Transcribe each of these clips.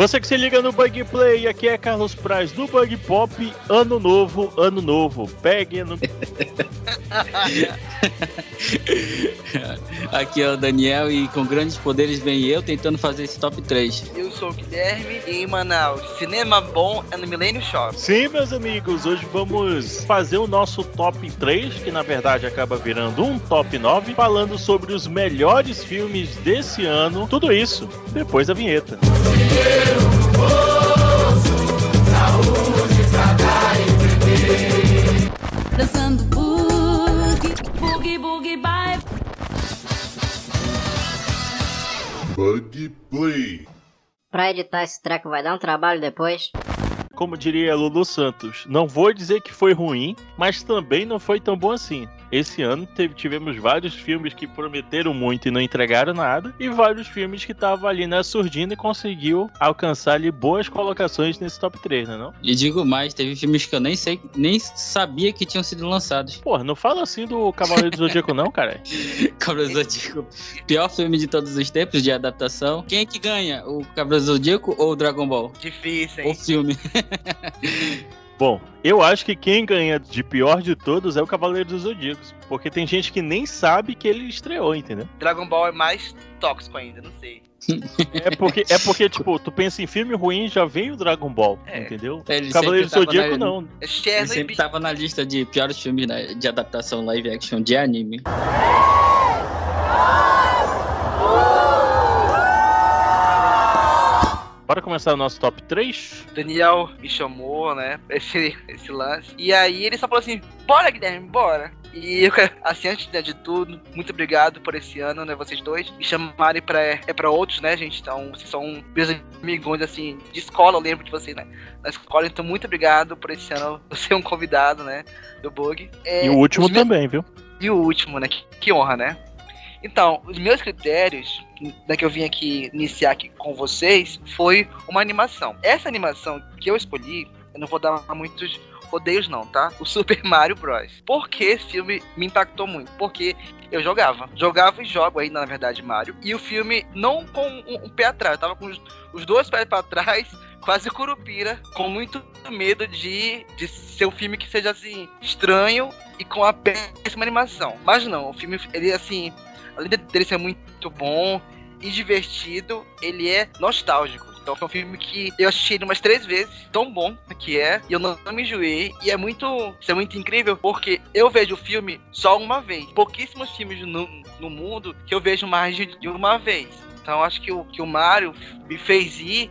Você que se liga no Bug Play, aqui é Carlos Praz do Bug Pop. Ano novo, ano novo. Pegue no. aqui é o Daniel e com grandes poderes vem eu tentando fazer esse top 3. Eu sou o Guilherme e em Manaus, cinema bom é no Millennium Shop. Sim, meus amigos, hoje vamos fazer o nosso top 3, que na verdade acaba virando um top 9, falando sobre os melhores filmes desse ano. Tudo isso depois da vinheta. Dançando boogie, boogie, boogie, bye. Bug Play. Pra editar esse treco vai dar um trabalho depois. Como diria Lulu Santos, não vou dizer que foi ruim, mas também não foi tão bom assim. Esse ano teve, tivemos vários filmes que prometeram muito e não entregaram nada, e vários filmes que estavam ali na surdina e conseguiu alcançar ali boas colocações nesse top 3, né não? E digo mais, teve filmes que eu nem sei, nem sabia que tinham sido lançados. Porra, não fala assim do Cavaleiro do Zodíaco não, cara. Cavaleiro do Zodíaco, pior filme de todos os tempos de adaptação. Quem é que ganha? O Cavaleiro do Zodíaco ou o Dragon Ball? Difícil, O hein? filme. Bom, eu acho que quem ganha de pior de todos é o Cavaleiro dos Zodíacos, porque tem gente que nem sabe que ele estreou, entendeu? Dragon Ball é mais tóxico ainda, não sei. É porque, é porque tipo, tu pensa em filme ruim já vem o Dragon Ball, É. entendeu? Ele Cavaleiro do Zodíaco na- não. É Ele sempre Bi- tava na lista de piores filmes né, de adaptação live action de anime. Bora começar o nosso top 3? Daniel me chamou, né, esse, esse lance. E aí ele só falou assim, bora Guilherme, bora. E eu, assim, antes né, de tudo, muito obrigado por esse ano, né, vocês dois. Me chamarem pra, é pra outros, né, gente, então vocês são meus amigos, assim, de escola, eu lembro de vocês, né, na escola. Então muito obrigado por esse ano ser um convidado, né, do Bug. É, E o último os meus- também, viu? E o último, né? Que, que honra, né? Então, os meus critérios, né, que eu vim aqui iniciar aqui com vocês, foi uma animação. Essa animação que eu escolhi, eu não vou dar muitos rodeios não, tá? O Super Mario Bros. Por que esse filme me impactou muito? Porque eu jogava. Jogava e jogo ainda, na verdade, Mario. E o filme, não com um, pé atrás, eu tava com os, os dois pés pra trás, quase curupira, com muito medo de, de ser um filme que seja, assim, estranho e com a péssima animação. Mas não, o filme, ele assim, além de- dele ser muito bom e divertido, ele é nostálgico. Então foi um filme que eu assisti umas três vezes, tão bom que é, e eu não, não me enjoei. E é muito, isso é muito incrível, porque eu vejo o filme só uma vez. Pouquíssimos filmes no, no mundo que eu vejo mais de, uma vez. Então acho que o, que o Mario me fez ir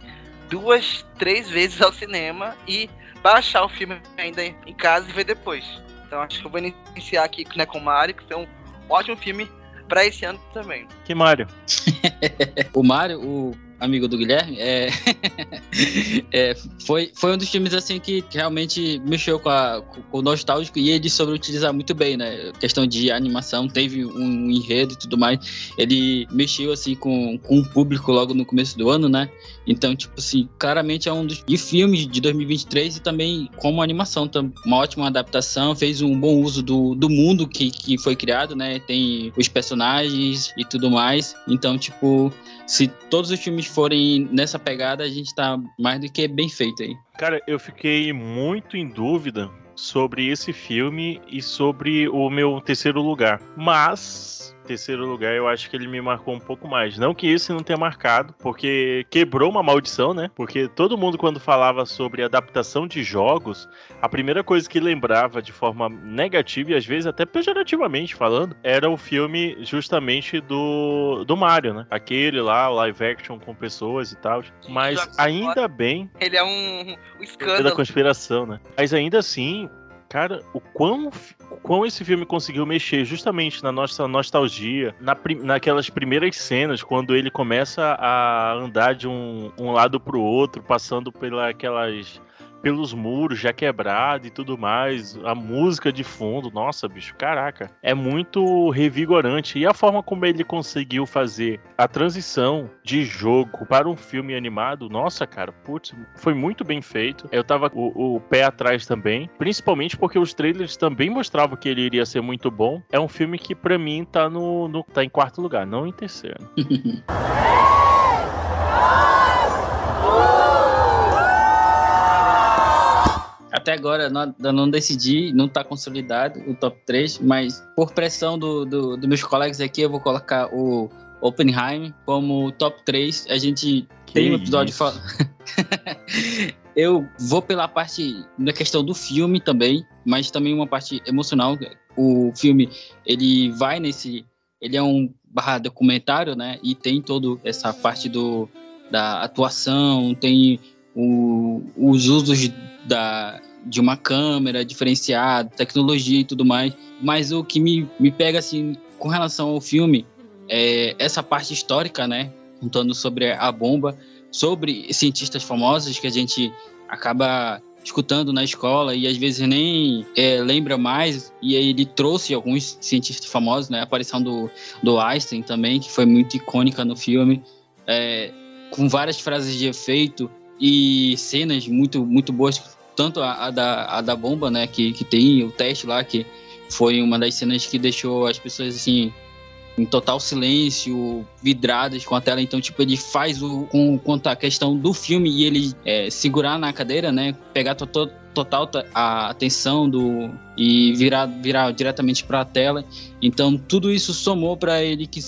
duas, três vezes ao cinema e baixar o filme ainda em casa e ver depois. Então acho que eu vou iniciar aqui né, com o Mario, que foi um ótimo filme pra esse ano também. Que Mario? O Mario, o amigo do Guilherme, é, é, foi, foi um dos filmes assim que realmente mexeu com, a, com o nostálgico e ele soube utilizar muito bem, né? Questão de animação, teve um enredo e tudo mais. Ele mexeu assim com, com o público logo no começo do ano, né? Então, tipo assim, claramente é um dos de filmes de 2023 e também como animação, uma ótima adaptação, fez um bom uso do, do mundo que, que foi criado, né? Tem os personagens e tudo mais. Então, tipo, se todos os filmes forem nessa pegada, a gente tá mais do que bem feito aí. Cara, eu fiquei muito em dúvida sobre esse filme e sobre o meu terceiro lugar. Mas, terceiro lugar, eu acho que ele me marcou um pouco mais. Não que esse não tenha marcado, porque quebrou uma maldição, né? Porque todo mundo, quando falava sobre adaptação de jogos, a primeira coisa que lembrava de forma negativa e às vezes até pejorativamente falando, era o filme justamente do, do Mario, né? Aquele lá, o live action com pessoas e tal. Mas jogos ainda bem Ele é um, um é da escândalo. conspiração, né? Mas ainda assim, cara, o quão, o quão esse filme conseguiu mexer justamente na nossa nostalgia, na, naquelas primeiras cenas, quando ele começa a andar de um, um lado pro outro, passando pela aquelas pelos muros já quebrado e tudo mais, a música de fundo, nossa, bicho, caraca, é muito revigorante. E a forma como ele conseguiu fazer a transição de jogo para um filme animado, nossa, cara, putz, foi muito bem feito. Eu tava o, o pé atrás também, principalmente porque os trailers também mostravam que ele iria ser muito bom. É um filme que pra mim tá no, no tá em quarto lugar, não em terceiro. até agora não, não decidi, não tá consolidado o top 3, mas por pressão do, do, dos meus colegas aqui, eu vou colocar o Oppenheim como top 3. A gente Que tem um episódio falando. eu vou pela parte da questão do filme também, mas também uma parte emocional. O filme, ele vai nesse. Ele é um barra documentário, né? E tem toda essa parte do, da atuação, tem o, os usos da, de uma câmera diferenciada, tecnologia e tudo mais. Mas o que me, me pega, assim, com relação ao filme, é essa parte histórica, né? Contando sobre a bomba, sobre cientistas famosos que a gente acaba escutando na escola e às vezes nem é, lembra mais. E aí ele trouxe alguns cientistas famosos, né? A aparição do, do Einstein também, que foi muito icônica no filme, é, com várias frases de efeito e cenas muito, muito boas. Tanto a, a da, a da bomba, né? Que, que tem o teste lá, que foi uma das cenas que deixou as pessoas assim em total silêncio, vidradas com a tela. Então, tipo, ele faz o com, quanto à questão do filme e ele é, segurar na cadeira, né? Pegar to, to- total ta- a atenção do e virar, virar diretamente para a tela. Então, tudo isso somou para ele que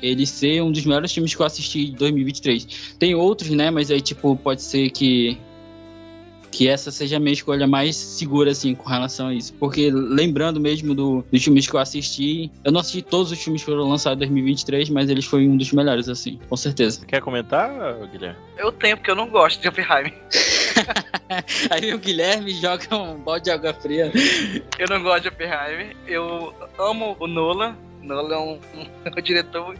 ele ser um dos melhores filmes que eu assisti em 2023. Tem outros, né? Mas aí, tipo, pode ser que que essa seja a minha escolha mais segura, assim, com relação a isso. Porque lembrando mesmo do, dos filmes que eu assisti, eu não assisti todos os filmes que foram lançados em 2023, mas eles foram um dos melhores, assim, com certeza. Quer comentar, Guilherme? Eu tenho, porque eu não gosto de Oppenheimer. Aí o Guilherme joga um balde de água fria. Eu não gosto de Oppenheimer. Eu amo o Nolan. Nolan é um, um diretor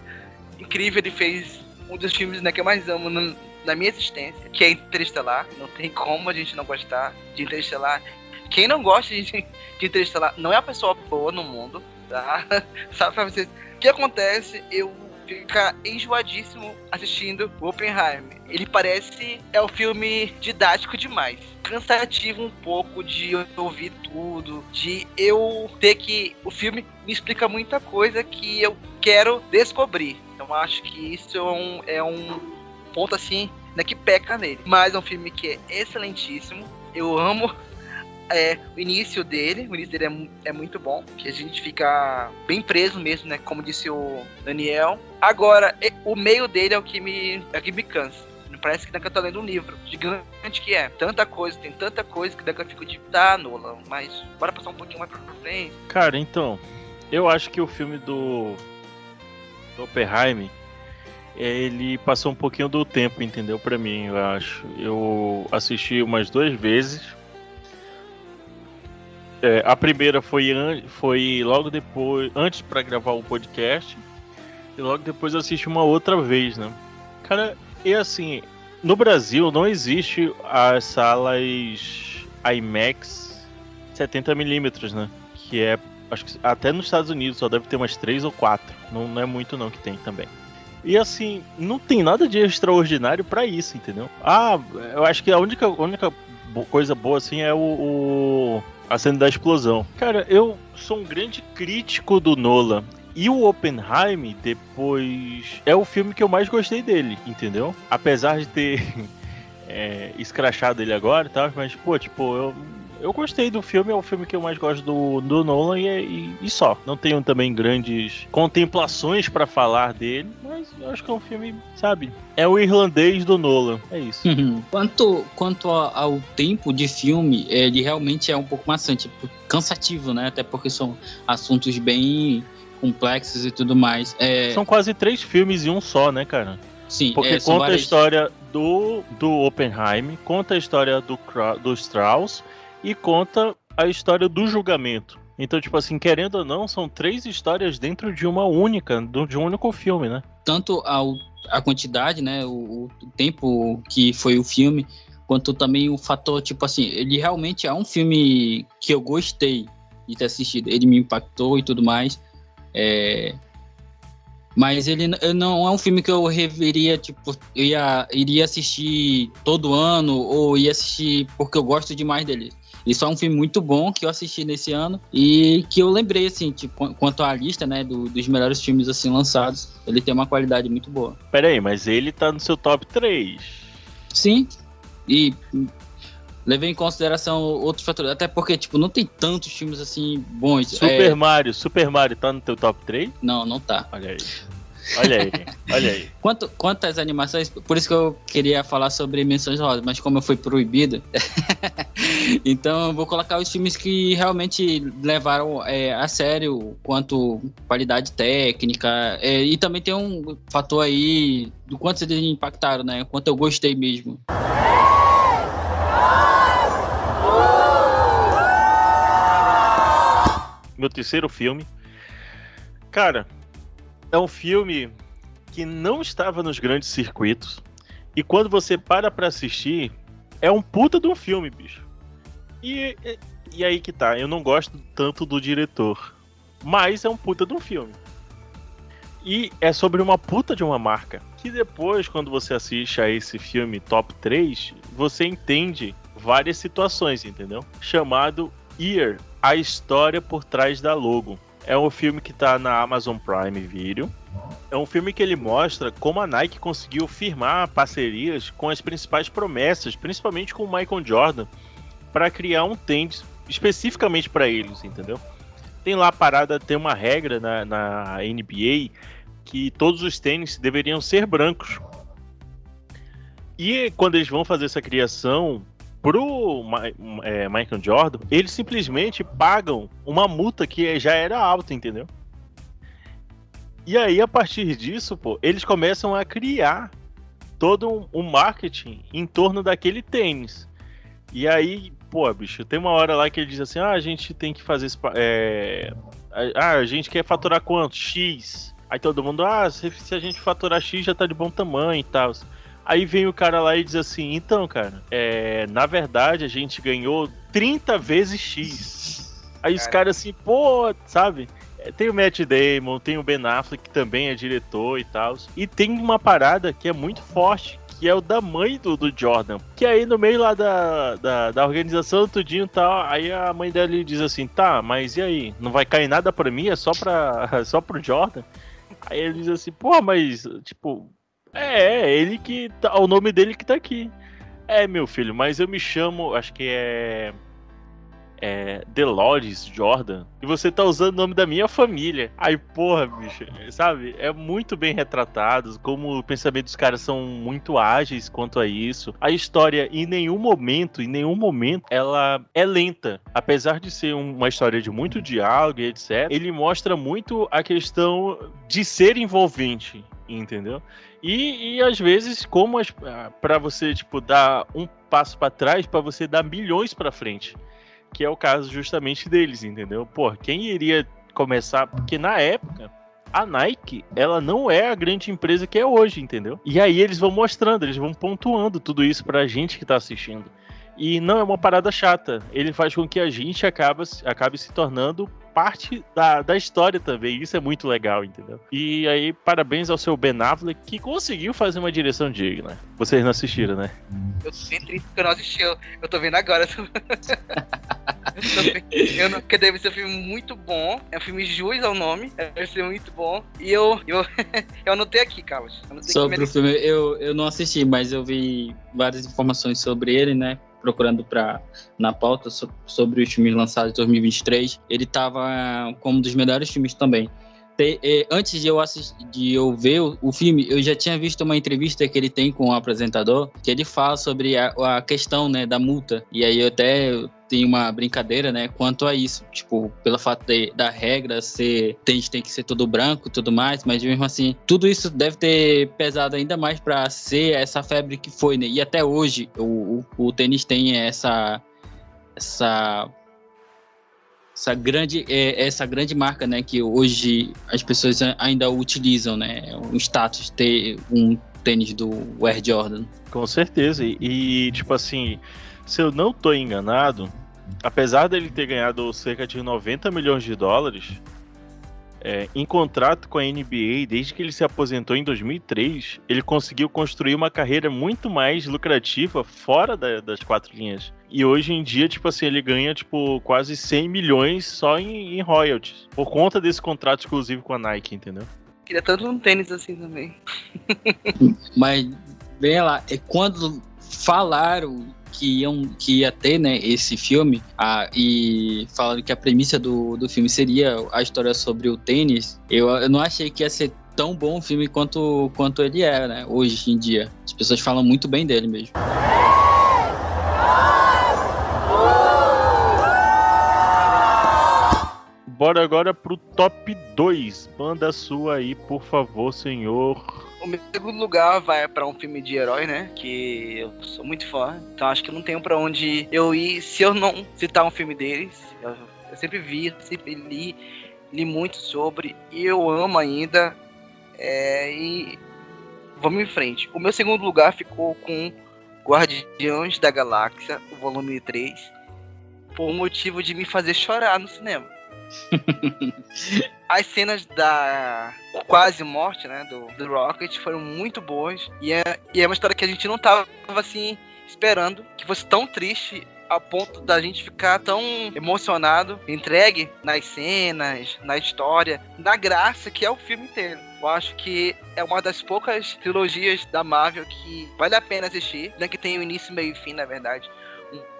incrível. Ele fez um dos filmes né, que eu mais amo na, na minha existência, que é Interestelar. Não tem como a gente não gostar de Interestelar. Quem não gosta de, de Interestelar não é a pessoa boa no mundo, tá? Sabe pra vocês? O que acontece? Eu ficar enjoadíssimo assistindo Oppenheimer. Ele parece é um filme didático demais. Cansativo um pouco de ouvir tudo, de eu ter que. O filme me explica muita coisa que eu quero descobrir. Então acho que isso é um, é um ponto assim, né, que peca nele. Mas é um filme que é excelentíssimo. Eu amo é, o início dele, o início dele é, é muito bom, que a gente fica bem preso mesmo, né? Como disse o Daniel. Agora, o meio dele é o que me, é o que me cansa. Parece que eu tô lendo um livro gigante que é. Tanta coisa, tem tanta coisa que daqui eu fico de tá, Nolan, mas bora passar um pouquinho mais pra frente. Cara, então, eu acho que o filme do, do Oppenheim, ele passou um pouquinho do tempo, entendeu? Pra mim, eu acho. Eu assisti umas duas vezes. É, a primeira foi, foi logo depois, antes pra gravar o podcast. E logo depois eu assisti uma outra vez, né? Cara, e assim, no Brasil não existe as salas IMAX 70mm, né? Que é acho que até nos Estados Unidos só deve ter umas três ou quatro. Não, não é muito não que tem também. E assim, não tem nada de extraordinário pra isso, entendeu? Ah, eu acho que a única, única coisa boa assim é o, o- a cena da explosão. Cara, eu sou um grande crítico do Nolan. E o Oppenheim, depois. É o filme que eu mais gostei dele, entendeu? Apesar de ter é, escrachado ele agora e tal, mas, pô, tipo, eu, eu gostei do filme, é o filme que eu mais gosto do, do Nolan e, e- e só. Não tenho também grandes contemplações pra falar dele, mas eu acho que é um filme, sabe? É o irlandês do Nolan, é isso. quanto quanto a- ao tempo de filme, ele realmente é um pouco maçante, cansativo, né? Até porque são assuntos bem complexos e tudo mais. É, São quase três filmes em um só, né, cara? sim, Porque é, conta a várias- história do, do Oppenheim, conta a história do, do Strauss e conta a história do julgamento. Então, tipo assim, querendo ou não, são três histórias dentro de uma única, de um único filme, né? tanto ao, a quantidade, né, o, o tempo que foi o filme, quanto também o fator, tipo assim, ele realmente é um filme que eu gostei de ter assistido, ele me impactou e tudo mais, é, mas ele, n- não é um filme que eu reveria, tipo, eu ia, iria assistir todo ano, ou ia assistir porque eu gosto demais dele. Isso é um filme muito bom que eu assisti nesse ano e que eu lembrei, assim, tipo, quanto à lista, né, do- dos melhores filmes, assim, lançados. Ele tem uma qualidade muito boa. Pera aí, mas ele tá no seu top 3. Sim, e levei em consideração outros fatores. Até porque, tipo, não tem tantos filmes assim bons. Super É, Mario, Super Mario tá no teu top 3? Não, não tá. Olha aí. Olha aí, olha aí. Quanto, às animações, por isso que eu queria falar sobre Menções Rosas, mas como eu fui proibido, então eu vou colocar os filmes que realmente levaram é, a sério quanto qualidade técnica, é, e também tem um fator aí do quanto eles impactaram, né? Quanto eu gostei mesmo. Meu terceiro filme. Cara, é um filme que não estava nos grandes circuitos. E quando você para pra assistir, é um puta de um filme, bicho. E, e, e aí que tá, eu não gosto tanto do diretor. Mas é um puta de um filme. E é sobre uma puta de uma marca. Que depois, quando você assiste a esse filme top 3, você entende várias situações, entendeu? Chamado Ear, a história por trás da logo. É um filme que tá na Amazon Prime Video. É um filme que ele mostra como a Nike conseguiu firmar parcerias com as principais promessas, principalmente com o Michael Jordan, para criar um tênis especificamente para eles, entendeu? Tem lá a parada, tem uma regra na, na NBA que todos os tênis deveriam ser brancos. E quando eles vão fazer essa criação pro é, Michael Jordan, eles simplesmente pagam uma multa que já era alta, entendeu? E aí, a partir disso, pô, eles começam a criar todo um, marketing em torno daquele tênis. E aí, pô, bicho, tem uma hora lá que ele diz assim: ah, a gente tem que fazer. É... Ah, a gente quer faturar quanto? X. Aí todo mundo, ah, se, se a gente faturar X já tá de bom tamanho e tal. Aí vem o cara lá e diz assim: então, cara, é, na verdade a gente ganhou 30 vezes X. Aí os Cara. caras assim, pô, sabe? É, Tem o Matt Damon, tem o Ben Affleck, que também é diretor e tal. E tem uma parada que é muito forte, que é o da mãe do, do Jordan. Que aí no meio lá da, da, da organização, tudinho e tal, aí a mãe dele diz assim, tá, mas e aí? Não vai cair nada pra mim? É só, pra, só pro Jordan? Aí ele diz assim, pô, mas, tipo, é, ele que. Tá, o nome dele que tá aqui. É, meu filho, mas eu me chamo, acho que é. É. Delores Jordan. E você tá usando o nome da minha família. Aí, porra, bicho, sabe? É muito bem retratado. Como o pensamento dos caras são muito ágeis quanto a isso. A história, em nenhum momento, em nenhum momento, ela é lenta. Apesar de ser um- uma história de muito diálogo e etc., ele mostra muito a questão de ser envolvente, entendeu? E, e às vezes, como para você tipo dar um passo para trás, para você dar milhões para frente, que é o caso justamente deles, entendeu? Pô, quem iria começar? Porque na época a Nike, ela não é a grande empresa que é hoje, entendeu? E aí eles vão mostrando, eles vão pontuando tudo isso pra gente que tá assistindo. E não é uma parada chata. Ele faz com que a gente acaba, acabe se tornando parte da, da história também. Isso é muito legal, entendeu? E aí, parabéns ao seu Ben Affleck, que conseguiu fazer uma direção digna. Vocês não assistiram, né? Eu tô bem triste porque eu não assisti. Eu, eu tô vendo agora. eu tô bem- eu não, porque deve ser um filme muito bom. É um filme jus ao nome. Deve ser muito bom. E eu, eu, eu anotei aqui, Carlos. Anotei Sobre o filme, eu, eu não assisti, mas eu vi várias informações sobre ele, né? Procurando pra, na pauta so- sobre os filmes lançados em 2023. Ele tava como um dos melhores filmes também. Te- antes de eu, assistir, de eu ver o, o filme, eu já tinha visto uma entrevista que ele tem com o apresentador, que ele fala sobre a, a questão né, da multa. E aí eu até tenho uma brincadeira, né, quanto a isso. Tipo, pelo fato de- da regra ser tênis tem que ser todo branco tudo mais, mas mesmo assim, tudo isso deve ter pesado ainda mais para ser essa febre que foi, né? E até hoje o, o, o tênis tem essa essa essa grande é, essa grande marca, né, que hoje as pessoas ainda utilizam, né? O status ter um tênis do Air Jordan. Com certeza. E, tipo assim, se eu não tô enganado, apesar dele ter ganhado cerca de 90 milhões de dólares é, em contrato com a NBA, desde que ele se aposentou em 2003, ele conseguiu construir uma carreira muito mais lucrativa fora da- das quatro linhas. E hoje em dia, tipo assim, ele ganha tipo quase 100 milhões só em, em royalties, por conta desse contrato exclusivo com a Nike, entendeu? Queria tanto um tênis assim também. Mas, bem lá, é quando falaram que, iam, que ia ter, né, esse filme, ah, e falando que a premissa do, do filme seria a história sobre o tênis, eu, eu não achei que ia ser tão bom filme quanto, quanto ele é, né, hoje em dia. As pessoas falam muito bem dele mesmo. Bora agora pro top 2. Manda a sua aí, por favor, senhor. O meu segundo lugar vai pra um filme de herói, né? Que eu sou muito fã. Então acho que não tenho pra onde eu ir se eu não citar um filme deles. Eu, eu sempre vi, sempre li, li muito sobre. E eu amo ainda. É, e vamos em frente. O meu segundo lugar ficou com Guardiões da Galáxia, o volume 3. Por motivo de me fazer chorar no cinema. As cenas da quase morte, né, do, do Rocket foram muito boas. E é, e é uma história que a gente não tava, assim, esperando. Que fosse tão triste a ponto da gente ficar tão emocionado, entregue nas cenas, na história, na graça que é o filme inteiro. Eu acho que é uma das poucas trilogias da Marvel que vale a pena assistir, né? Que tem o início, meio e fim, na verdade.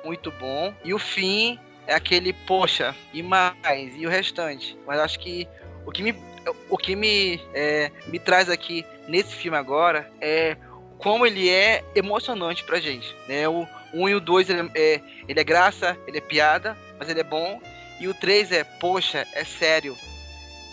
Muito bom. E o fim é aquele, poxa, e mais, e o restante. Mas acho que o que me, o que me, é, me traz aqui nesse filme agora é como ele é emocionante pra gente. Né? O 1 um e o 2 ele é, ele é graça, ele é piada, mas ele é bom. E o 3 é, poxa, é sério.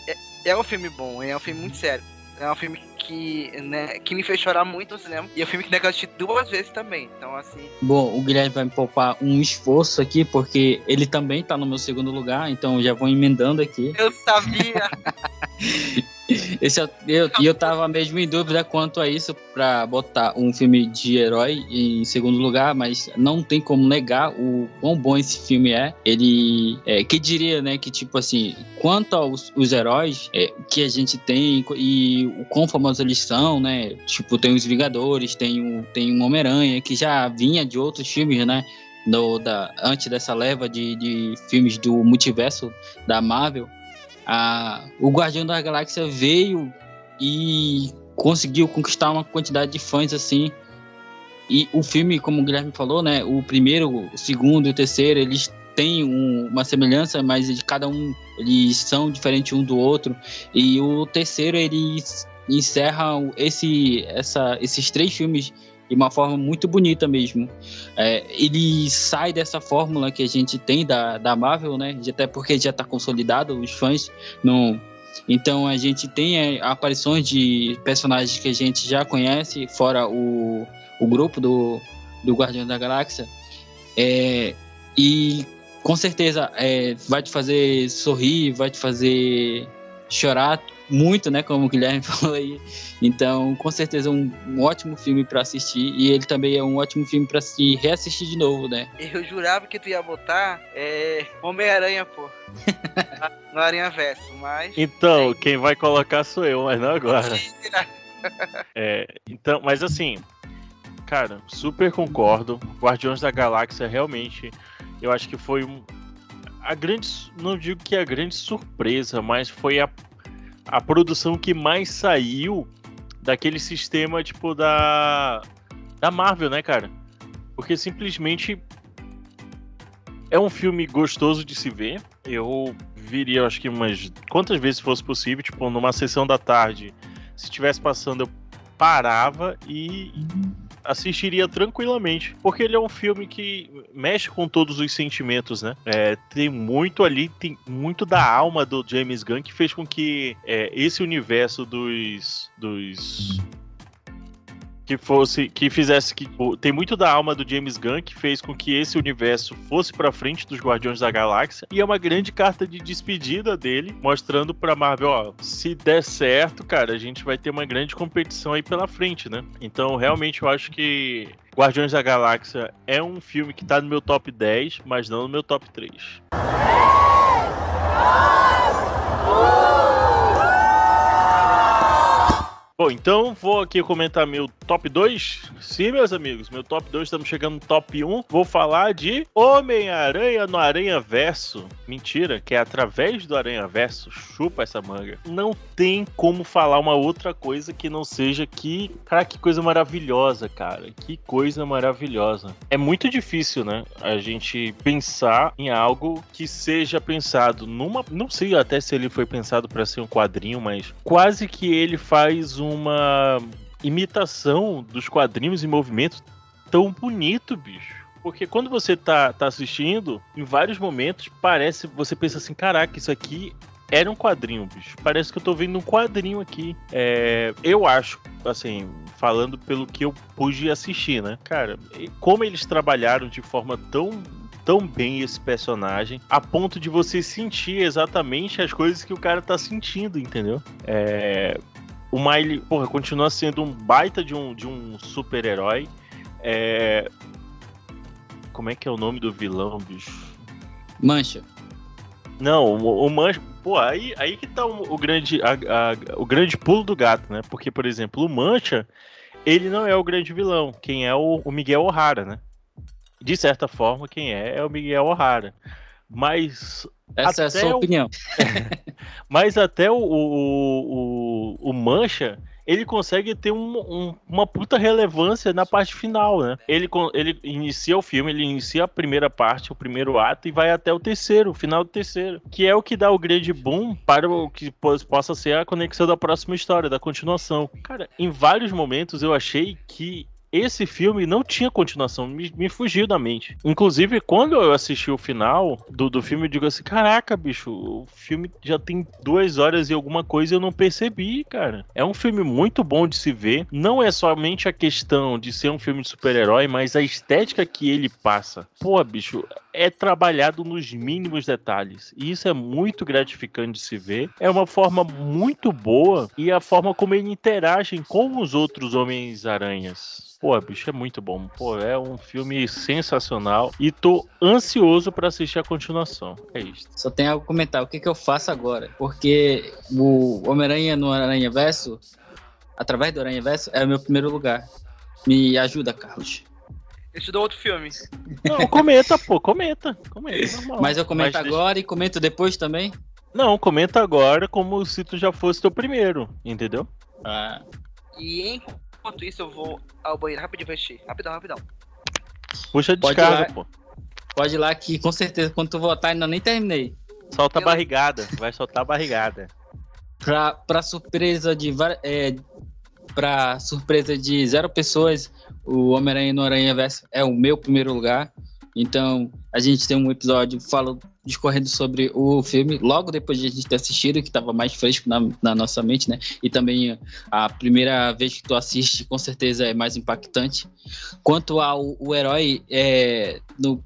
É, é um filme bom, é um filme muito sério. É um filme que, né, que me fez chorar muito no cinema. E é um filme que eu assisti duas vezes também. Então, assim. Bom, o Guilherme vai me poupar um esforço aqui, porque ele também tá no meu segundo lugar, então já vou emendando aqui. Eu sabia! Esse, é eu, eu tava mesmo em dúvida quanto a isso para botar um filme de herói em segundo lugar, mas não tem como negar o quão bom esse filme é. Ele, é, que diria, né, que tipo assim, quanto aos os heróis é, que a gente tem e o quão famosos eles são, né? Tipo, tem os Vingadores, tem o, tem o Homem-Aranha, que já vinha de outros filmes, né? No, da, antes dessa leva de, de filmes do multiverso da Marvel a, o Guardião da Galáxia veio e conseguiu conquistar uma quantidade de fãs assim. E o filme, como o Guilherme falou, né, o primeiro, o segundo e o terceiro, eles têm um, uma semelhança, mas de cada um eles são diferentes um do outro. E o terceiro eles encerram esse, essa, esses três filmes de uma forma muito bonita mesmo. É, ele sai dessa fórmula que a gente tem da, da Marvel, né? Até porque já está consolidado, os fãs não. Então a gente tem é, aparições de personagens que a gente já conhece, fora o, o grupo do, do Guardião da Galáxia. É, e com certeza é, vai te fazer sorrir, vai te fazer chorar muito, né? Como o Guilherme falou aí. Então, com certeza, um, um ótimo filme para assistir. E ele também é um ótimo filme para se reassistir de novo, né? Eu jurava que tu ia botar é, Homem-Aranha, pô. no Aranha Verso, mas. Então, quem vai colocar sou eu, mas não agora. é, então, mas assim, cara, super concordo. Guardiões da Galáxia realmente, eu acho que foi um, a grande, não digo que a grande surpresa, mas foi a a produção que mais saiu daquele sistema tipo da da Marvel, né, cara? Porque simplesmente é um filme gostoso de se ver. Eu viria, acho que umas quantas vezes fosse possível, tipo numa sessão da tarde, se estivesse passando eu parava e assistiria tranquilamente. Porque ele é um filme que mexe com todos os sentimentos, né? É, tem muito ali, tem muito da alma do James Gunn que fez com que é, esse universo dos. dos que fosse que fizesse que tem muito da alma do James Gunn que fez com que esse universo fosse para frente dos Guardiões da Galáxia e é uma grande carta de despedida dele, mostrando para Marvel, ó, se der certo, cara, a gente vai ter uma grande competição aí pela frente, né? Então, realmente eu acho que Guardiões da Galáxia é um filme que tá no meu top 10, mas não no meu top 3. Bom, então vou aqui comentar meu top 2? Sim, meus amigos, meu top 2, estamos chegando no top 1. Vou falar de Homem-Aranha no Aranha Verso. Mentira, que é através do Aranha Verso. Chupa essa manga. Não tem como falar uma outra coisa que não seja que. Cara, que coisa maravilhosa, cara. Que coisa maravilhosa. É muito difícil, né? A gente pensar em algo que seja pensado numa. Não sei até se ele foi pensado para ser um quadrinho, mas quase que ele faz uma imitação dos quadrinhos em movimento tão bonito, bicho. Porque quando você tá, tá assistindo, em vários momentos, parece. Você pensa assim: caraca, isso aqui era um quadrinho, bicho. Parece que eu tô vendo um quadrinho aqui. É, eu acho, assim, falando pelo que eu pude assistir, né? Cara, como eles trabalharam de forma tão tão bem esse personagem, a ponto de você sentir exatamente as coisas que o cara tá sentindo, entendeu? É, o Miley, porra, continua sendo um baita de um, de um super-herói. É, como é que é o nome do vilão, bicho? Mancha. Não, o, o Mancha. Pô, aí, aí que tá o, o grande, a- a- o grande pulo do gato, né? Porque, por exemplo, o Mancha, ele não é o grande vilão. Quem é o, o Miguel O'Hara, né? De certa forma, quem é é o Miguel O'Hara. Mas Essa é a sua opinião. Mas até o, o, o, o Mancha, ele consegue ter um- um- uma puta relevância na parte final, né? Ele, ele inicia o filme, ele inicia a primeira parte, o primeiro ato, e vai até o terceiro, o final do terceiro. Que é o que dá o grande boom para o que pos- possa ser a conexão da próxima história, da continuação. Cara, em vários momentos eu achei que esse filme não tinha continuação, me, me fugiu da mente. Inclusive, quando eu assisti o final do, do filme, eu digo assim: caraca, bicho, o filme já tem duas horas e alguma coisa e eu não percebi, cara. É um filme muito bom de se ver. Não é somente a questão de ser um filme de super-herói, mas a estética que ele passa. Pô, bicho, é trabalhado nos mínimos detalhes. E isso é muito gratificante de se ver. É uma forma muito boa e a forma como ele interage com os outros Homens-Aranhas. Pô, bicho, é muito bom. Pô, é um filme sensacional e tô ansioso pra assistir a continuação. É isso. Só tem algo a comentar. O que, que eu faço agora? Porque o Homem-Aranha no Aranha Verso, através do Aranha Verso, é o meu primeiro lugar. Me ajuda, Carlos. Eu estudou outro filme. Não, comenta, pô, comenta. Comenta, normal. Mas eu comento Mas deixa- agora e comento depois também? Não, comenta agora como se tu já fosse teu primeiro, entendeu? Ah, E enquanto isso, eu vou ao banheiro rapidinho vestir. Rapidão, rapidão. Puxa a Pode lá. pô. pode ir lá que com certeza quando tu votar ainda nem terminei. Solta a Eu- barrigada, vai soltar a barrigada. Pra, pra surpresa de é, pra surpresa de zero pessoas, o Homem-Aranha no Aranha Verso é o meu primeiro lugar. Então, a gente tem um episódio falo, discorrendo sobre o filme, logo depois de a gente ter assistido, que estava mais fresco na, na nossa mente, né? E também a primeira vez que tu assiste, com certeza é mais impactante. Quanto ao o herói, é,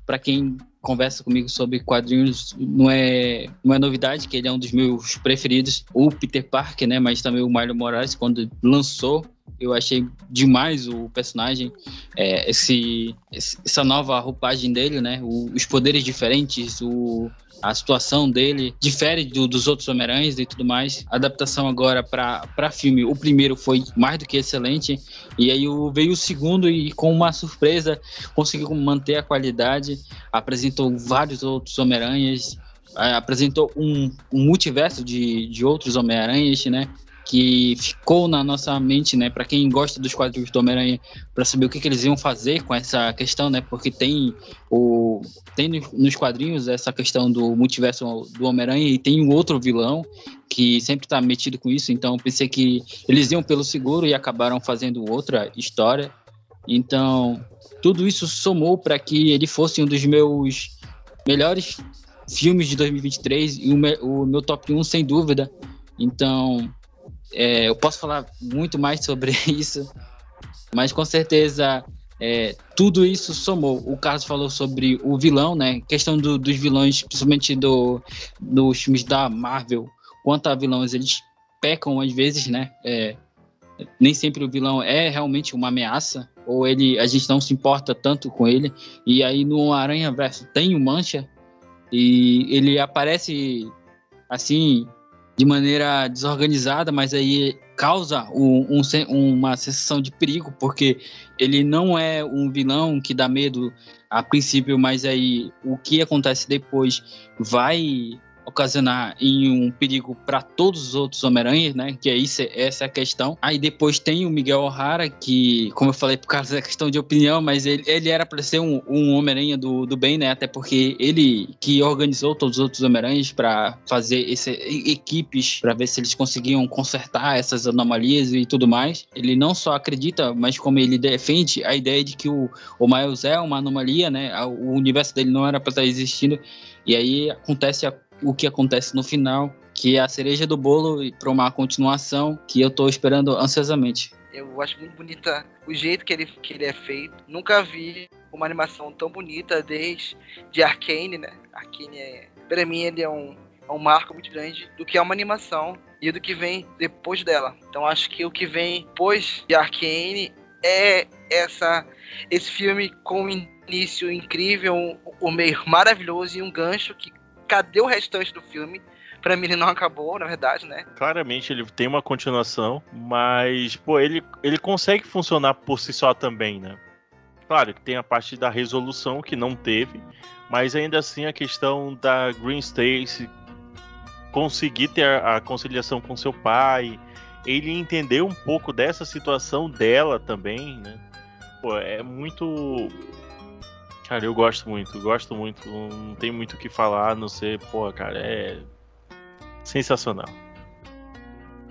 para quem conversa comigo sobre quadrinhos, não é, não é novidade que ele é um dos meus preferidos, o Peter Parker, né? Mas também o Miles Morales, quando lançou, eu achei demais o personagem, é, esse, essa nova roupagem dele, né? O- os poderes diferentes, o, a situação dele difere do- dos outros Homem-Aranhas e tudo mais. A adaptação agora para filme, o primeiro foi mais do que excelente, e aí veio o segundo e com uma surpresa conseguiu manter a qualidade, apresentou vários outros Homem-Aranhas, apresentou um, um multiverso de, de outros Homem-Aranhas, né? Que ficou na nossa mente, né? Para quem gosta dos quadrinhos do Homem-Aranha, para saber o que, que eles iam fazer com essa questão, né? Porque tem o tem no- nos quadrinhos essa questão do multiverso do Homem-Aranha e tem um outro vilão que sempre tá metido com isso. Então pensei que eles iam pelo seguro e acabaram fazendo outra história. Então tudo isso somou para que ele fosse um dos meus melhores filmes de 2023 e o meu top 1 sem dúvida. Então, é, eu posso falar muito mais sobre isso, mas com certeza é, tudo isso somou. O Carlos falou sobre o vilão, né? Questão do- dos vilões, principalmente do, dos filmes da Marvel, quanto a vilões, eles pecam às vezes, né? É, nem sempre o vilão é realmente uma ameaça, ou ele a gente não se importa tanto com ele. E aí no Aranha Verso tem o Mancha, e ele aparece assim de maneira desorganizada, mas aí causa um, um uma sensação de perigo, porque ele não é um vilão que dá medo a princípio, mas aí o que acontece depois vai ocasionar em um perigo para todos os outros Homem-Aranha, né? Que é isso, essa é a questão. Aí depois tem o Miguel O'Hara, que, como eu falei, por causa da questão de opinião, mas ele, ele era para ser um, um Homem-Aranha do, do bem, né? Até porque ele que organizou todos os outros Homem-Aranhas para fazer esse, equipes para ver se eles conseguiam consertar essas anomalias e tudo mais. Ele não só acredita, mas como ele defende a ideia de que o, o Miles é uma anomalia, né? O universo dele não era para estar existindo. E aí acontece a- o que acontece no final, que é a cereja do bolo para uma continuação que eu tô esperando ansiosamente. Eu acho muito bonita o jeito que ele, que ele é feito. Nunca vi uma animação tão bonita desde de Arcane, né? Arcane é. Pra mim, ele é um, é um marco muito grande do que é uma animação e do que vem depois dela. Então acho que o que vem depois de Arcane é essa esse filme com um início incrível, um, um meio maravilhoso e um gancho que cadê o restante do filme? Pra mim ele não acabou, na verdade, né? Claramente ele tem uma continuação, mas, pô, ele, ele consegue funcionar por si só também, né? Claro que tem a parte da resolução que não teve, mas ainda assim a questão da Green Stacy conseguir ter a, a conciliação com seu pai, ele entender um pouco dessa situação dela também, né? Pô, é muito. Cara, eu gosto muito, gosto muito. Não tem muito o que falar, a não ser, pô, cara, é sensacional.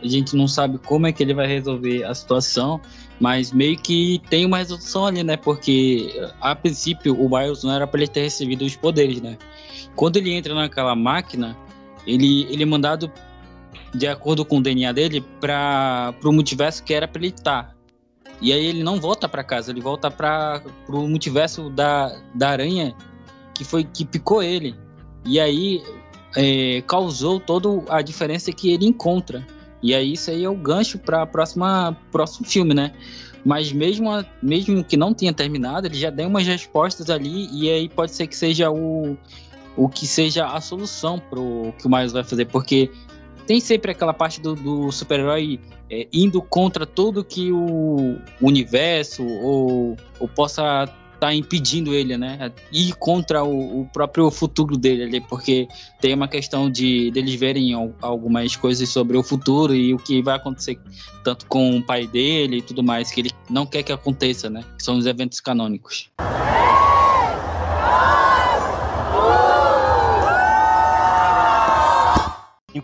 A gente não sabe como é que ele vai resolver a situação, mas meio que tem uma resolução ali, né? Porque a princípio o Miles não era para ele ter recebido os poderes, né? Quando ele entra naquela máquina, ele, ele é mandado de acordo com o DNA dele para o multiverso que era para ele estar. E aí ele não volta para casa, ele volta para o multiverso da, da aranha que foi que picou ele. E aí é, causou toda a diferença que ele encontra. E aí isso aí é o gancho para próxima próximo filme, né? Mas mesmo, a- mesmo que não tenha terminado, ele já deu umas respostas ali e aí pode ser que seja o, o que seja a solução pro que o Miles vai fazer, porque tem sempre aquela parte do, do super-herói é, indo contra tudo que o universo ou, ou possa estar impedindo ele, né? Ir contra o, o próprio futuro dele ali, porque tem uma questão de deles verem al- algumas coisas sobre o futuro e o que vai acontecer tanto com o pai dele e tudo mais que ele não quer que aconteça, né? São os eventos canônicos.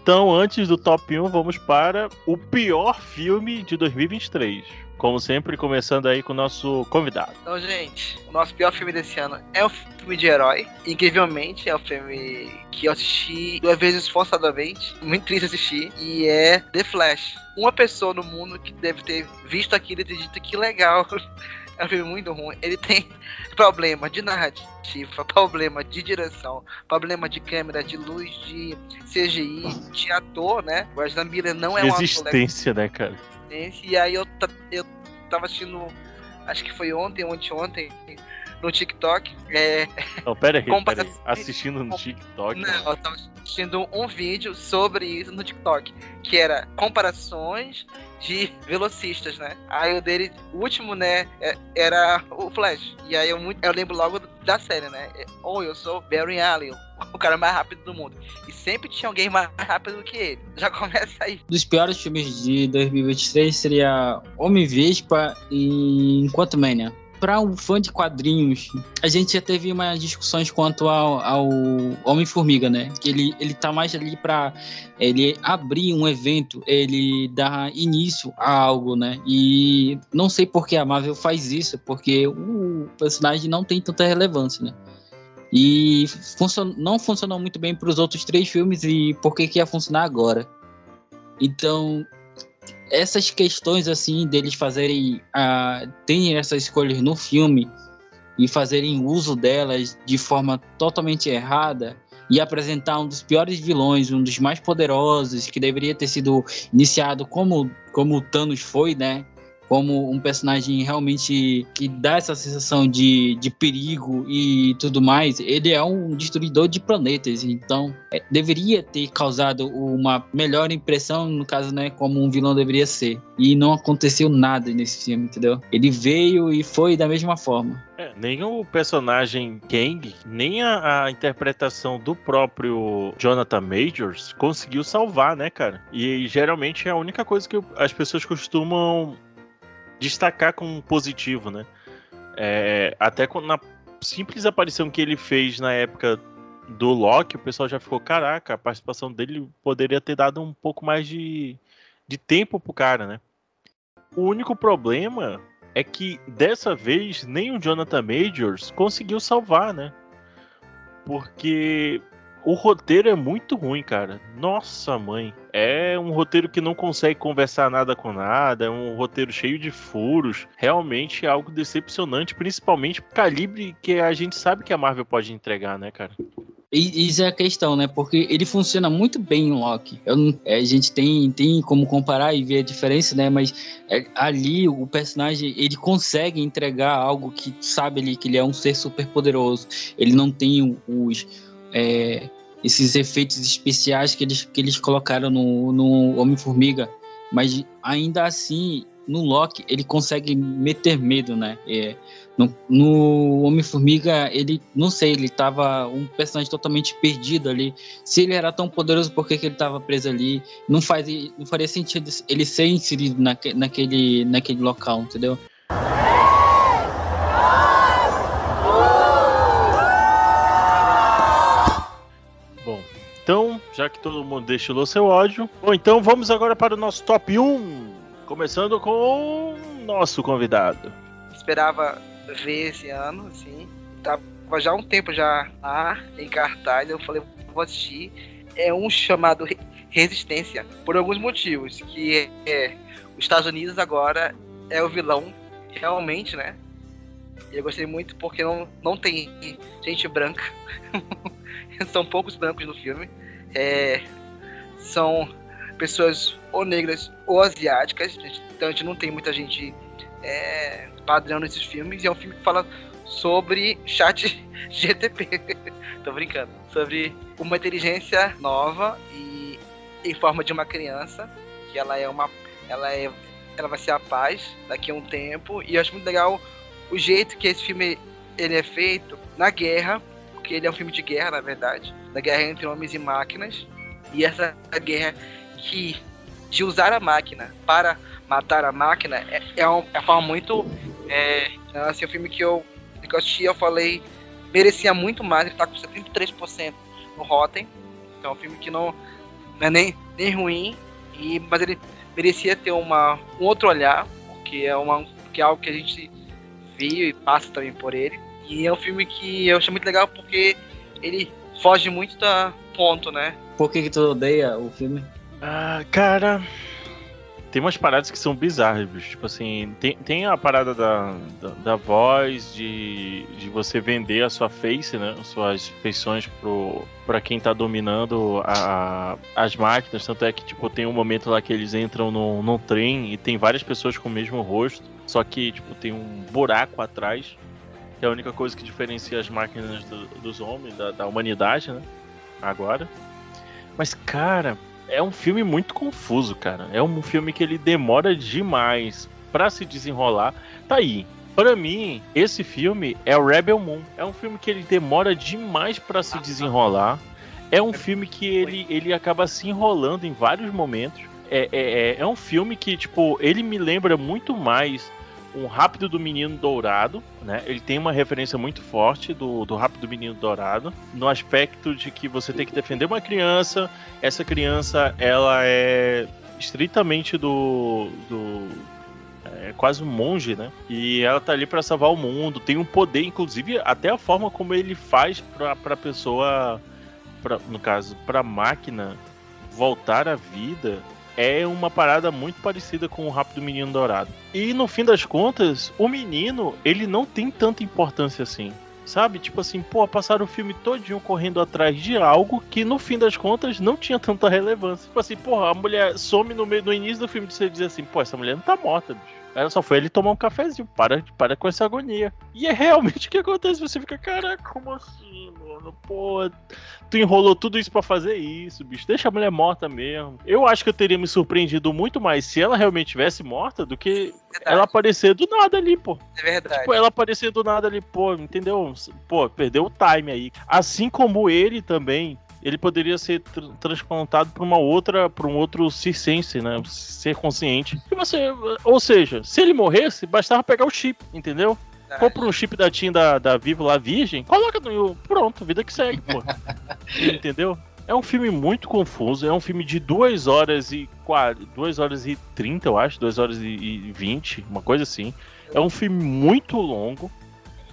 Então, antes do top 1, vamos para o pior filme de 2023. Como sempre, começando aí com o nosso convidado. Então, gente, o nosso pior filme desse ano é um filme de herói. Incrivelmente, é um filme que eu assisti duas vezes forçadamente. Muito triste assistir. E é The Flash. Uma pessoa no mundo que deve ter visto aquilo e ter dito que legal. É um filme muito ruim. Ele tem problema de narrativa, problema de direção, problema de câmera, de luz, de CGI, de ator, né? O Wesley Miller não é um. Resistência, né, cara? E aí eu, eu tava assistindo, acho que foi ontem, ontem, ontem, no TikTok. É, Não, pera aí, pera aí. Assistindo no TikTok. não, eu tava assistindo um vídeo sobre isso no TikTok, que era comparações de velocistas, né? Aí o dele, o último, né, é- era o Flash. E aí eu, muito, eu lembro logo da série, né? É, Ou eu sou Barry Allen, o cara mais rápido do mundo. E sempre tinha alguém mais rápido do que ele. Já começa aí. Um dos piores filmes de 2023 seria Homem-Vespa e Enquanto Mania. Para um fã de quadrinhos, a gente já teve umas discussões quanto ao, ao Homem-Formiga, né? Que ele, ele tá mais ali para ele abrir um evento, ele dar início a algo, né? E não sei por que a Marvel faz isso, porque o personagem não tem tanta relevância, né? E funcion- não funcionou muito bem para os outros três filmes e por que que ia funcionar agora? Então, essas questões assim deles fazerem a terem essas escolhas no filme e fazerem uso delas de forma totalmente errada e apresentar um dos piores vilões, um dos mais poderosos que deveria ter sido iniciado como como o Thanos foi, né? Como um personagem realmente que dá essa sensação de, de perigo e tudo mais, ele é um destruidor de planetas. Então, é, deveria ter causado uma melhor impressão, no caso, né, como um vilão deveria ser. E não aconteceu nada nesse filme, entendeu? Ele veio e foi da mesma forma. É, nem o personagem Kang, nem a, a interpretação do próprio Jonathan Majors conseguiu salvar, né, cara? E geralmente é a única coisa que as pessoas costumam destacar como positivo, né? É, até na simples aparição que ele fez na época do Loki, o pessoal já ficou, caraca, a participação dele poderia ter dado um pouco mais de, de tempo pro cara, né? O único problema é que dessa vez nem o Jonathan Majors conseguiu salvar, né? Porque o roteiro é muito ruim, cara. Nossa, mãe. É um roteiro que não consegue conversar nada com nada. É um roteiro cheio de furos. Realmente é algo decepcionante, principalmente o calibre que a gente sabe que a Marvel pode entregar, né, cara? Isso é a questão, né? Porque ele funciona muito bem em Loki. É, a gente tem, tem como comparar e ver a diferença, né? Mas é, ali o personagem ele consegue entregar algo que sabe ali que ele é um ser super poderoso. Ele não tem os é, esses efeitos especiais que eles, que eles colocaram no, no Homem-Formiga. Mas ainda assim, no Loki, ele consegue meter medo, né? É, no, no Homem-Formiga, ele, não sei, ele tava um personagem totalmente perdido ali. Se ele era tão poderoso, por que, que ele tava preso ali? Não, faz, não faria sentido ele ser inserido naque, naquele, naquele local, entendeu? Já que todo mundo destilou seu ódio, bom, então vamos agora para o nosso top 1. Começando com o nosso convidado. Esperava ver esse ano, assim. Tava já há um tempo já lá em cartaz. Eu falei, vou assistir. É um chamado Re- Resistência, por alguns motivos. Que é, os Estados Unidos agora é o vilão, realmente, né? Eu gostei muito porque não, não tem gente branca. São poucos brancos no filme. É, são pessoas ou negras ou asiáticas. Então a gente não tem muita gente é, padrão nesses filmes. E é um filme que fala sobre chat GTP. Tô brincando. Sobre uma inteligência nova e em forma de uma criança. Que ela é uma. Ela é. Ela vai ser a paz daqui a um tempo. E eu acho muito legal o jeito que esse filme ele é feito na guerra. Porque ele é um filme de guerra, na verdade. Da guerra entre homens e máquinas. E essa guerra que de usar a máquina para matar a máquina é, é, um, é uma forma muito. É, assim, o filme que eu, que eu assisti, eu falei, merecia muito mais, ele tá com 73% no Rotten. Então é um filme que não, não é nem, nem ruim, e, mas ele merecia ter uma, um outro olhar, porque é, uma, porque é algo que a gente viu e passa também por ele. E é um filme que eu achei muito legal porque ele foge muito da ponto, né? Por que, que tu odeia o filme? Ah, cara. Tem umas paradas que são bizarras, bicho. Tipo assim, tem, tem a parada da, da, da voz, de, de você vender a sua face, né? As suas feições pro, pra quem tá dominando a, as máquinas. Tanto é que, tipo, tem um momento lá que eles entram no, no trem e tem várias pessoas com o mesmo rosto. Só que, tipo, tem um buraco atrás. Que é a única coisa que diferencia as máquinas do- dos homens, da, da humanidade, né? Agora. Mas, cara, é um filme muito confuso, cara. É um filme que ele demora demais pra se desenrolar. Tá aí. Pra mim, esse filme é o Rebel Moon. É um filme que ele demora demais pra se desenrolar. É um filme que ele, ele acaba se enrolando em vários momentos. É, é, é, é um filme que, tipo, ele me lembra muito mais um Rápido do Menino Dourado, né? Ele tem uma referência muito forte do, do Rápido do Menino Dourado, no aspecto de que você tem que defender uma criança, essa criança ela é estritamente do, do é quase um monge, né? E ela tá ali pra salvar o mundo, tem um poder, inclusive até a forma como ele faz pra, pra pessoa, pra, no caso, pra máquina voltar à vida é uma parada muito parecida com o Rápido Menino Dourado. E no fim das contas, o menino, ele não tem tanta importância assim. Sabe? Tipo assim, pô, passaram o filme todinho correndo atrás de algo que no fim das contas não tinha tanta relevância. Tipo assim, porra, a mulher some no meio no início do filme de você dizer assim, pô, essa mulher não tá morta, bicho. Ela só foi ele tomar um cafezinho. Para, para com essa agonia. E é realmente o que acontece. Você fica, caraca, como assim, mano? Pô, tu enrolou tudo isso pra fazer isso, bicho. Deixa a mulher morta mesmo. Eu acho que eu teria me surpreendido muito mais se ela realmente tivesse morta do que ela aparecer do nada ali, pô. É verdade. Tipo, ela aparecer do nada ali, pô, entendeu? Pô, perdeu o time aí. Assim como ele também, ele poderia ser tr transplantado para uma outra, para um outro circense, né? Ser consciente. E você, ou seja, se ele morresse, bastava pegar o chip, entendeu? Compra um chip da TIM da, da Vivo lá, virgem, coloca no. Pronto, vida que segue, pô. entendeu? É um filme muito confuso, é um filme de 2 horas e 2 horas e 30, eu acho, 2 horas e 20, uma coisa assim. É um filme muito longo.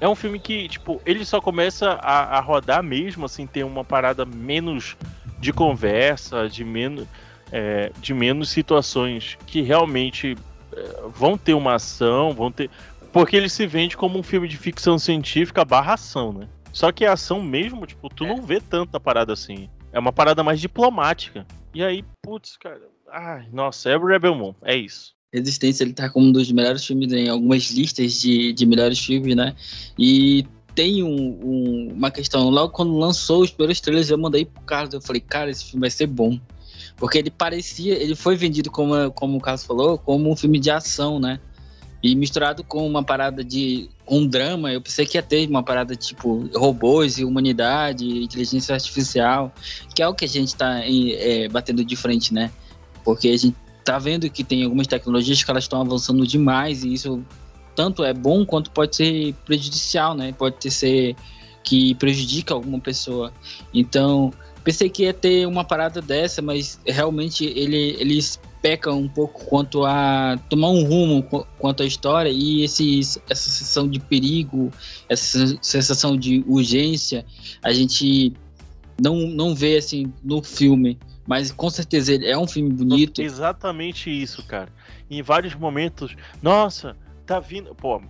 É um filme que, tipo, ele só começa a, a rodar mesmo, assim, ter uma parada menos de conversa, de menos, é, de menos situações que realmente é, vão ter uma ação, vão ter. Porque ele se vende como um filme de ficção científica barra ação, né? Só que a ação mesmo, tipo, tu não vê tanta parada assim. É uma parada mais diplomática. E aí, putz, cara. Ai, nossa, é o Rebel Moon, é isso. Resistência ele tá como um dos melhores filmes em algumas listas de, de melhores filmes, né? E tem um, um, uma questão, logo quando lançou os primeiros trailers, eu mandei pro Carlos, eu falei, cara, esse filme vai ser bom. Porque ele parecia, ele foi vendido, como, como o Carlos falou, como um filme de ação, né? E misturado com uma parada de um drama, eu pensei que ia ter uma parada tipo robôs e humanidade, inteligência artificial, que é o que a gente está é, batendo de frente, né? Porque a gente tá vendo que tem algumas tecnologias que elas estão avançando demais e isso tanto é bom quanto pode ser prejudicial, né? Pode ser que prejudica alguma pessoa. Então, pensei que ia ter uma parada dessa, mas realmente ele, eles pecam um pouco quanto a tomar um rumo quanto à história e esse, essa sensação de perigo, essa sensação de urgência, a gente não, não vê assim no filme. Mas com certeza ele é um filme bonito. Exatamente isso, cara. Em vários momentos, nossa, tá vindo. Pô,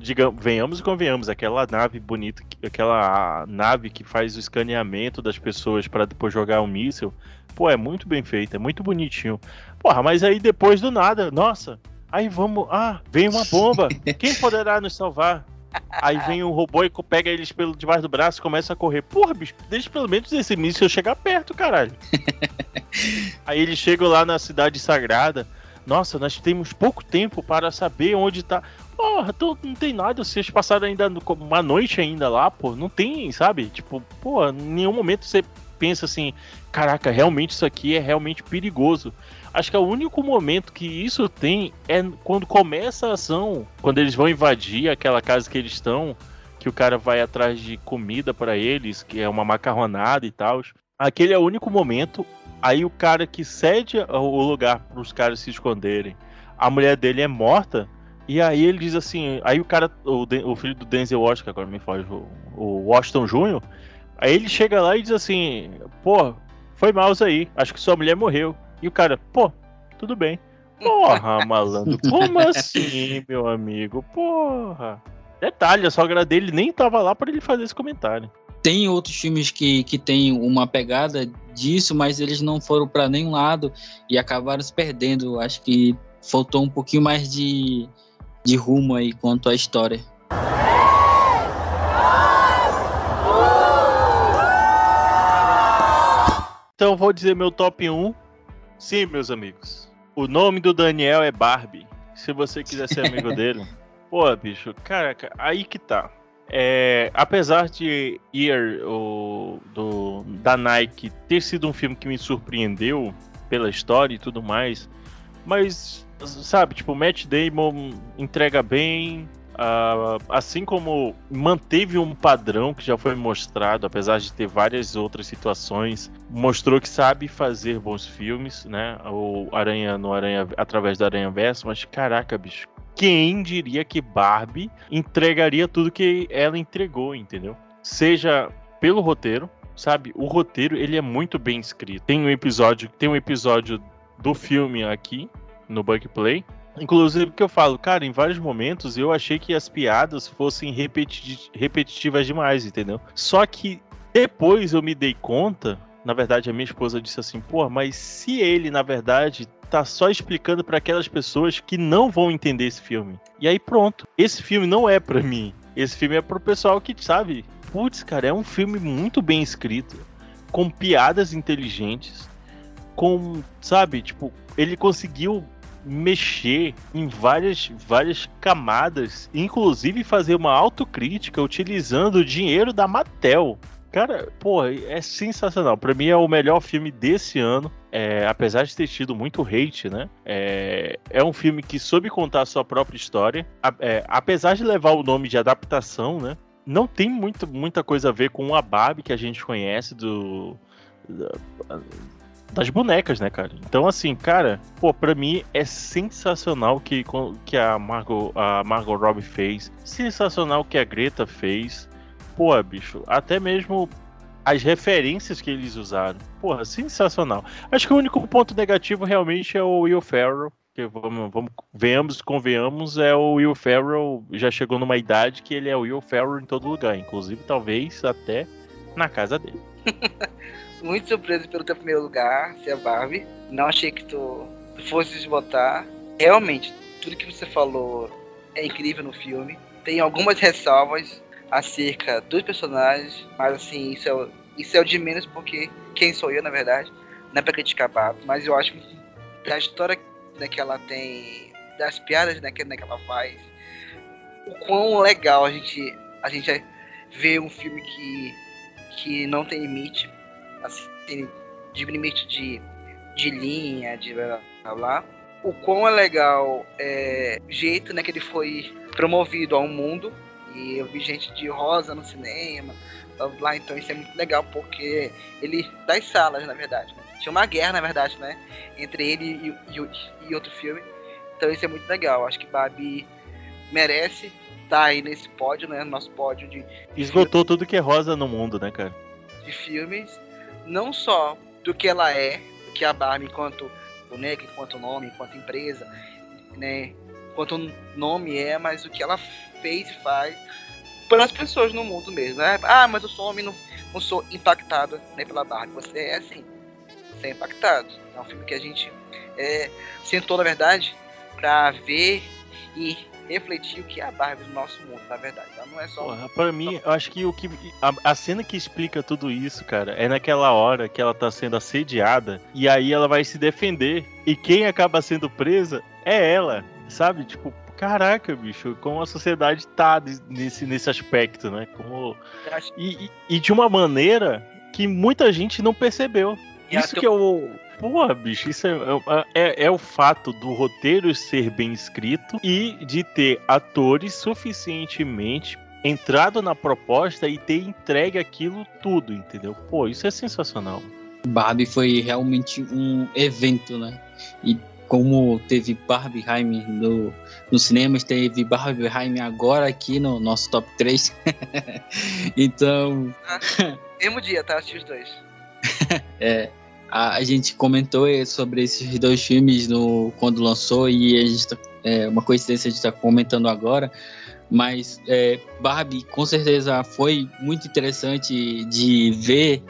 digamos, venhamos e convenhamos, aquela nave bonita, aquela nave que faz o escaneamento das pessoas para depois jogar um míssil. Pô, é muito bem feito, é muito bonitinho. Porra, mas aí depois do nada, nossa, aí vamos. Ah, vem uma bomba. Quem poderá nos salvar? Aí vem um robô e pega eles pelo debaixo do braço e começa a correr. Porra, bicho, deixa pelo menos esse míssil chegar perto, caralho. Aí eles chegam lá na cidade sagrada. Nossa, nós temos pouco tempo para saber onde tá. Porra, tô, não tem nada. Vocês passaram ainda uma noite ainda lá, pô. Não tem, sabe? Tipo, pô, em nenhum momento você pensa assim: caraca, realmente isso aqui é realmente perigoso. Acho que é o único momento que isso tem é quando começa a ação, quando eles vão invadir aquela casa que eles estão, que o cara vai atrás de comida para eles, que é uma macarronada e tal. Aquele é o único momento. Aí o cara que cede o lugar para os caras se esconderem, a mulher dele é morta. E aí ele diz assim, aí o cara, o, o filho do Denzel Washington, agora me foge, o, o Washington Jr., aí ele chega lá e diz assim, pô, foi mal isso aí, acho que sua mulher morreu. E o cara, pô, tudo bem. Porra, malandro, como assim, meu amigo? Porra. Detalhe, a sogra dele nem tava lá para ele fazer esse comentário. Tem outros filmes que, que tem uma pegada disso, mas eles não foram para nenhum lado e acabaram se perdendo. Acho que faltou um pouquinho mais de, de rumo aí quanto à história. Então vou dizer meu top 1. Sim, meus amigos. O nome do Daniel é Barbie. Se você quiser ser amigo dele. Pô, bicho, caraca, aí que tá. É, apesar de Year o, do, da Nike ter sido um filme que me surpreendeu pela história e tudo mais, mas sabe, tipo, Matt Damon entrega bem, Uh, assim como manteve um padrão que já foi mostrado, apesar de ter várias outras situações, mostrou que sabe fazer bons filmes, né? O Aranha no Aranha através do Aranha Verso, mas caraca, bicho, quem diria que Barbie entregaria tudo que ela entregou, entendeu? Seja pelo roteiro, sabe? O roteiro ele é muito bem escrito. Tem um episódio, tem um episódio do filme aqui no Bug Play Inclusive, que eu falo, cara, em vários momentos eu achei que as piadas fossem repeti repetitivas demais, entendeu? Só que depois eu me dei conta na verdade, a minha esposa disse assim: pô, mas se ele, na verdade, tá só explicando para aquelas pessoas que não vão entender esse filme. E aí pronto. Esse filme não é para mim. Esse filme é pro pessoal que sabe. Putz, cara, é um filme muito bem escrito, com piadas inteligentes, com, sabe, tipo, ele conseguiu mexer em várias, várias camadas, inclusive fazer uma autocrítica utilizando o dinheiro da Mattel. Cara, pô, é sensacional. Pra mim é o melhor filme desse ano. É, apesar de ter tido muito hate, né? É, é um filme que soube contar sua própria história. A- é, apesar de levar o nome de adaptação, né? Não tem muito, muita coisa a ver com a Barbie que a gente conhece do. da- das bonecas, né, cara? Então, assim, cara, pô, pra mim é sensacional que, que a, Margot, a Margot Robbie fez. Sensacional que a Greta fez. Pô, bicho, até mesmo as referências que eles usaram. Porra, sensacional. Acho que o único ponto negativo realmente é o Will Ferrell. Que vamos, vamos, venhamos, convenhamos, é o Will Ferrell já chegou numa idade que ele é o Will Ferrell em todo lugar, inclusive talvez até na casa dele. Muito surpreso pelo teu primeiro lugar, ser a Barbie. Não achei que tu, fosse desbotar. Realmente, tudo que você falou é incrível no filme. Tem algumas ressalvas acerca dos personagens, mas assim, isso é, isso é o de menos porque quem sou eu, na verdade. Não é pra criticar Barbie, mas eu acho que da história né, que ela tem, das piadas né, que, né, que ela faz, o quão legal a gente, a gente vê um filme que, que não tem limite, assim, de limite de, de linha, de blá blá blá. O quão é legal é, o jeito né, que ele foi promovido ao mundo. E eu vi gente de rosa no cinema, blá blá, então isso é muito legal porque ele. das salas, na verdade. né? Tinha uma guerra, na verdade, né? Entre ele e, e, e outro filme. Então isso é muito legal. Acho que Barbie merece estar aí nesse pódio, né? Nosso pódio de Esgotou tudo que é rosa no mundo, né, cara? de filmes, não só do que ela é, do que a Barbie enquanto boneca, enquanto nome, enquanto empresa, né, enquanto nome é, mas o que ela fez e faz pelas pessoas no mundo mesmo. Né? Ah, mas eu sou homem, não, não sou impactado né, pela Barbie. Você é assim, você é impactado. É um filme que a gente é, sentou, na verdade, pra ver e refletir o que é a Barbie no nosso mundo, na verdade. Ela não é só Porra, pra mim, eu acho que o que. A, a cena que explica tudo isso, cara, é naquela hora que ela tá sendo assediada e aí ela vai se defender. E quem acaba sendo presa é ela, sabe? Tipo, caraca, bicho, como a sociedade tá nesse, nesse aspecto, né? Como... Eu E, e- e de uma maneira que muita gente não percebeu. E Isso que é o. Porra, bicho, isso é, é, é o fato do roteiro ser bem escrito e de ter atores suficientemente entrado na proposta e ter entregue aquilo tudo, entendeu? Pô, isso é sensacional. Barbie foi realmente um evento, né? E como teve Barbie Heim no, nos cinemas, teve Barbie Heim agora aqui no nosso top 3. então, Mesmo dia, tá? Assisti os dois. é, a, a gente comentou sobre esses dois filmes no, quando lançou e a gente tá, é uma coincidência a gente está comentando agora. Mas é, Barbie com certeza foi muito interessante de ver,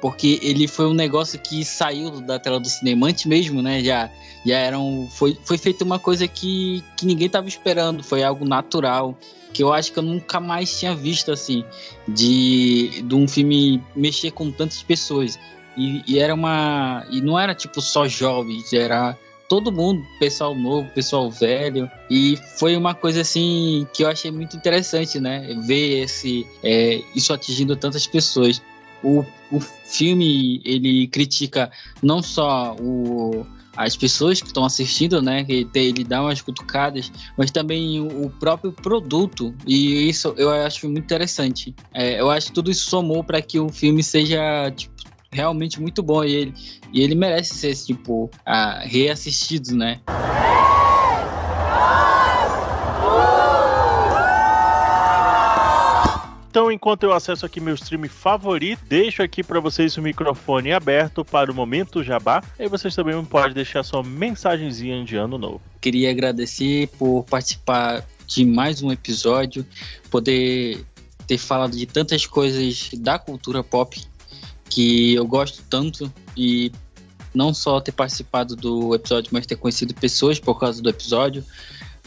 porque ele foi um negócio que saiu da tela do cinema antes mesmo, né? Já, já era um, foi, foi feita uma coisa que, que ninguém estava esperando, foi algo natural, que eu acho que eu nunca mais tinha visto assim, de, de um filme mexer com tantas pessoas. E, e era uma. E não era tipo só jovens, era todo mundo, pessoal novo, pessoal velho. E foi uma coisa assim que eu achei muito interessante, né? Ver esse, é, isso atingindo tantas pessoas. O, o filme ele critica não só o, as pessoas que estão assistindo, né? que Ele dá umas cutucadas, mas também o o próprio produto. E isso eu acho muito interessante. É, eu acho que tudo isso somou para que o filme seja tipo, realmente muito bom e ele, e ele merece ser tipo ah, reassistido, né? Então, enquanto eu acesso aqui meu stream favorito, deixo aqui para vocês o microfone aberto para o momento jabá. Aí vocês também podem deixar sua mensagenzinha de ano novo. Queria agradecer por participar de mais um episódio, poder ter falado de tantas coisas da cultura pop que eu gosto tanto e não só ter participado do episódio, mas ter conhecido pessoas por causa do episódio.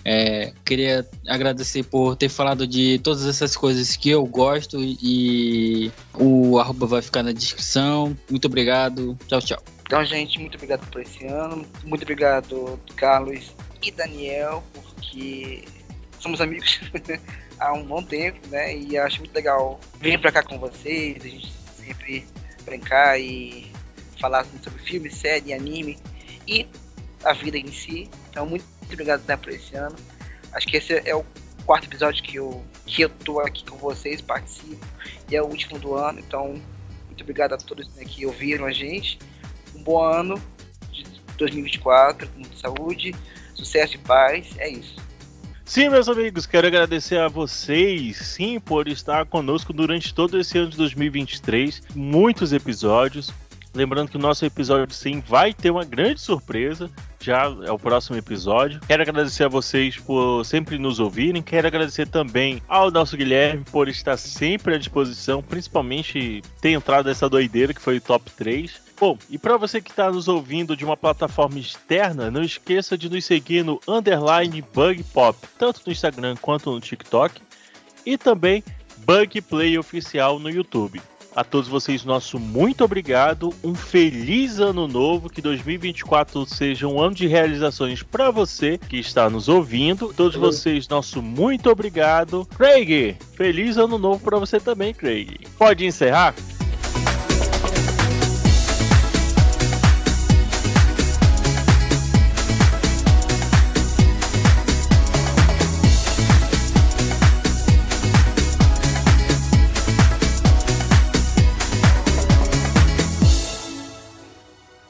É, queria agradecer por ter falado de todas essas coisas que eu gosto e o arroba vai ficar na descrição. Muito obrigado. Tchau, tchau. Então, gente, muito obrigado por esse ano. Muito obrigado, Carlos e Daniel, porque somos amigos há um bom tempo, né? E acho muito legal vir pra cá com vocês, a gente sempre brincar e falar sobre filme, série, anime e a vida em si. Então, muito obrigado né, por esse ano. Acho que esse é o quarto episódio que eu, que eu tô aqui com vocês, participo, e é o último do ano. Então, muito obrigado a todos né, que ouviram a gente. Um bom ano de 2024, com muita saúde, sucesso e paz. É isso. Sim, meus amigos, quero agradecer a vocês, sim, por estar conosco durante todo esse ano de 2023. Muitos episódios. Lembrando que o nosso episódio sim vai ter uma grande surpresa. Já é o próximo episódio. Quero agradecer a vocês por sempre nos ouvirem. Quero agradecer também ao nosso Guilherme por estar sempre à disposição, principalmente ter entrado nessa doideira que foi o top 3. Bom, e para você que está nos ouvindo de uma plataforma externa, não esqueça de nos seguir no underline Bug Pop, tanto no Instagram quanto no TikTok, e também Bug Play Oficial no YouTube. A todos vocês, nosso muito obrigado. Um feliz ano novo. Que 2024 seja um ano de realizações para você que está nos ouvindo. Todos vocês, nosso muito obrigado. Craig, feliz ano novo para você também, Craig. Pode encerrar?